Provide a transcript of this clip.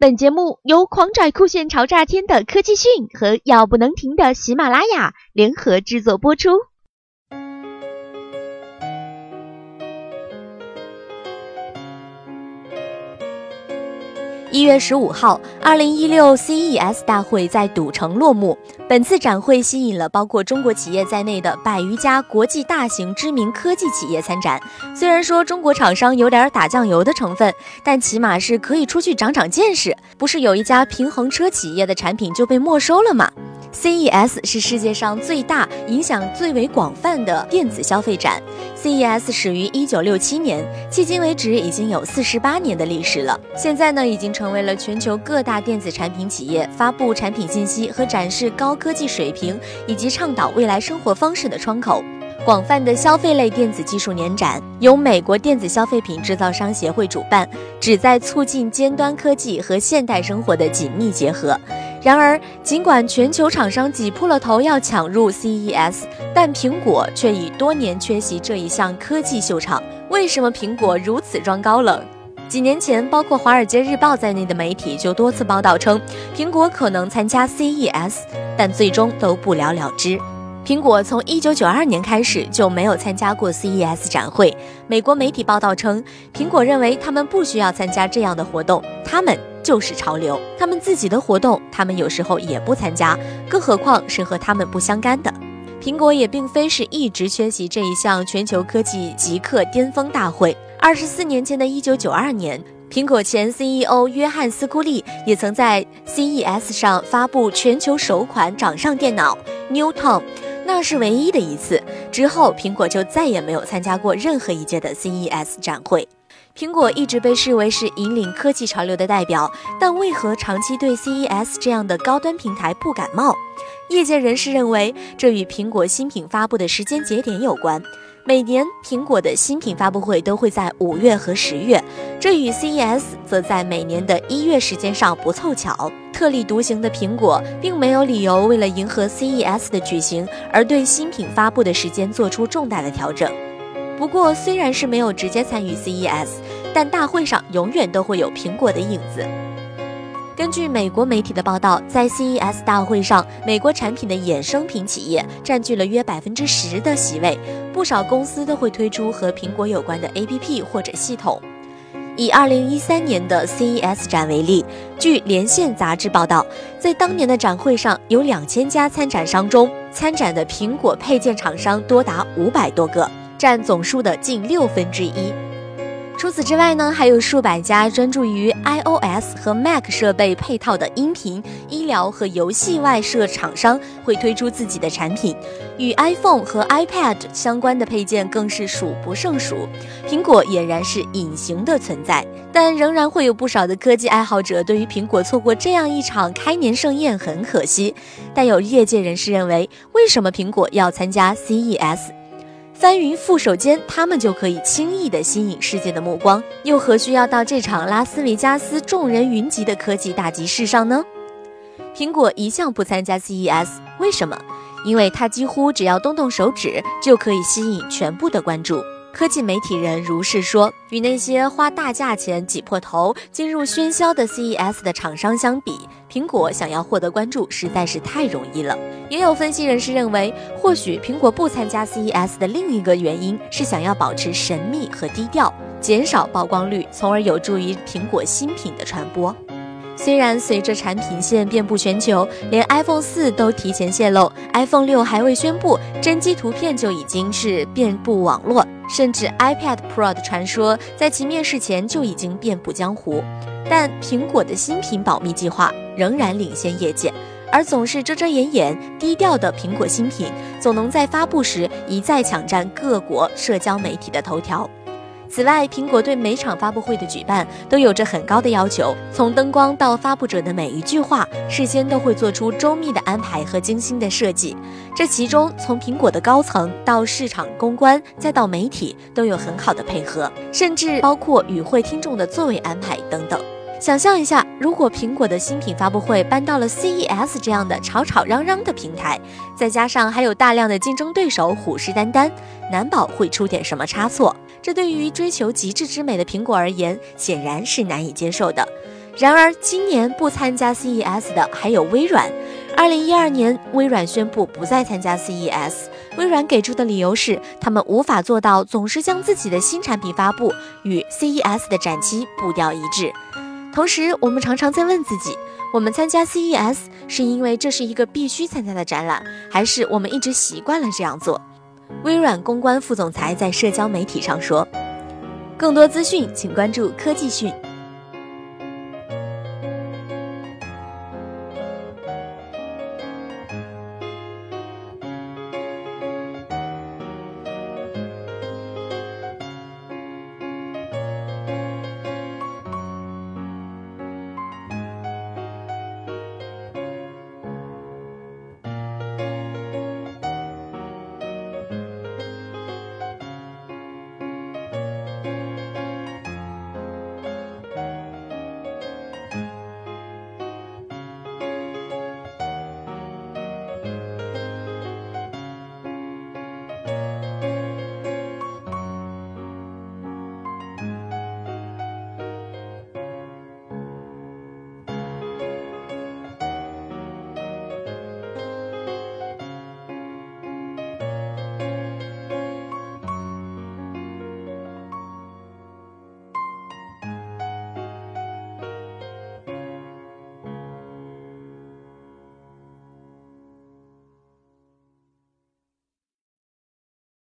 本节目由狂拽酷炫潮炸天的科技讯和要不能停的喜马拉雅联合制作播出。一月十五号，二零一六 CES 大会在赌城落幕。本次展会吸引了包括中国企业在内的百余家国际大型知名科技企业参展。虽然说中国厂商有点打酱油的成分，但起码是可以出去长长见识。不是有一家平衡车企业的产品就被没收了吗？CES 是世界上最大、影响最为广泛的电子消费展。CES 始于1967年，迄今为止已经有48年的历史了。现在呢，已经成为了全球各大电子产品企业发布产品信息和展示高科技水平以及倡导未来生活方式的窗口。广泛的消费类电子技术年展由美国电子消费品制造商协会主办，旨在促进尖端科技和现代生活的紧密结合。然而，尽管全球厂商挤破了头要抢入 CES，但苹果却已多年缺席这一项科技秀场。为什么苹果如此装高冷？几年前，包括《华尔街日报》在内的媒体就多次报道称，苹果可能参加 CES，但最终都不了了之。苹果从1992年开始就没有参加过 CES 展会。美国媒体报道称，苹果认为他们不需要参加这样的活动，他们就是潮流。他们自己的活动，他们有时候也不参加，更何况是和他们不相干的。苹果也并非是一直缺席这一项全球科技极客巅峰大会。二十四年前的一九九二年，苹果前 CEO 约翰斯库利也曾在 CES 上发布全球首款掌上电脑 Newton。那是唯一的一次，之后苹果就再也没有参加过任何一届的 CES 展会。苹果一直被视为是引领科技潮流的代表，但为何长期对 CES 这样的高端平台不感冒？业界人士认为，这与苹果新品发布的时间节点有关。每年苹果的新品发布会都会在五月和十月，这与 CES 则在每年的一月时间上不凑巧。特立独行的苹果并没有理由为了迎合 CES 的举行而对新品发布的时间做出重大的调整。不过，虽然是没有直接参与 CES，但大会上永远都会有苹果的影子。根据美国媒体的报道，在 CES 大会上，美国产品的衍生品企业占据了约百分之十的席位，不少公司都会推出和苹果有关的 APP 或者系统。以二零一三年的 CES 展为例，据连线杂志报道，在当年的展会上，有两千家参展商中，参展的苹果配件厂商多达五百多个，占总数的近六分之一。除此之外呢，还有数百家专注于 iOS 和 Mac 设备配套的音频、医疗和游戏外设厂商会推出自己的产品，与 iPhone 和 iPad 相关的配件更是数不胜数。苹果俨然是隐形的存在，但仍然会有不少的科技爱好者对于苹果错过这样一场开年盛宴很可惜。但有业界人士认为，为什么苹果要参加 CES？翻云覆手间，他们就可以轻易地吸引世界的目光，又何需要到这场拉斯维加斯众人云集的科技大集市上呢？苹果一向不参加 CES，为什么？因为它几乎只要动动手指，就可以吸引全部的关注。科技媒体人如是说：“与那些花大价钱挤破头进入喧嚣的 CES 的厂商相比，苹果想要获得关注实在是太容易了。”也有分析人士认为，或许苹果不参加 CES 的另一个原因是想要保持神秘和低调，减少曝光率，从而有助于苹果新品的传播。虽然随着产品线遍布全球，连 iPhone 四都提前泄露，iPhone 六还未宣布，真机图片就已经是遍布网络。甚至 iPad Pro 的传说在其面世前就已经遍布江湖，但苹果的新品保密计划仍然领先业界，而总是遮遮掩掩、低调的苹果新品，总能在发布时一再抢占各国社交媒体的头条。此外，苹果对每场发布会的举办都有着很高的要求，从灯光到发布者的每一句话，事先都会做出周密的安排和精心的设计。这其中，从苹果的高层到市场公关，再到媒体，都有很好的配合，甚至包括与会听众的座位安排等等。想象一下，如果苹果的新品发布会搬到了 CES 这样的吵吵嚷嚷的平台，再加上还有大量的竞争对手虎视眈眈，难保会出点什么差错。这对于追求极致之美的苹果而言，显然是难以接受的。然而，今年不参加 CES 的还有微软。二零一二年，微软宣布不再参加 CES。微软给出的理由是，他们无法做到总是将自己的新产品发布与 CES 的展期步调一致。同时，我们常常在问自己：我们参加 CES 是因为这是一个必须参加的展览，还是我们一直习惯了这样做？微软公关副总裁在社交媒体上说：“更多资讯，请关注科技讯。”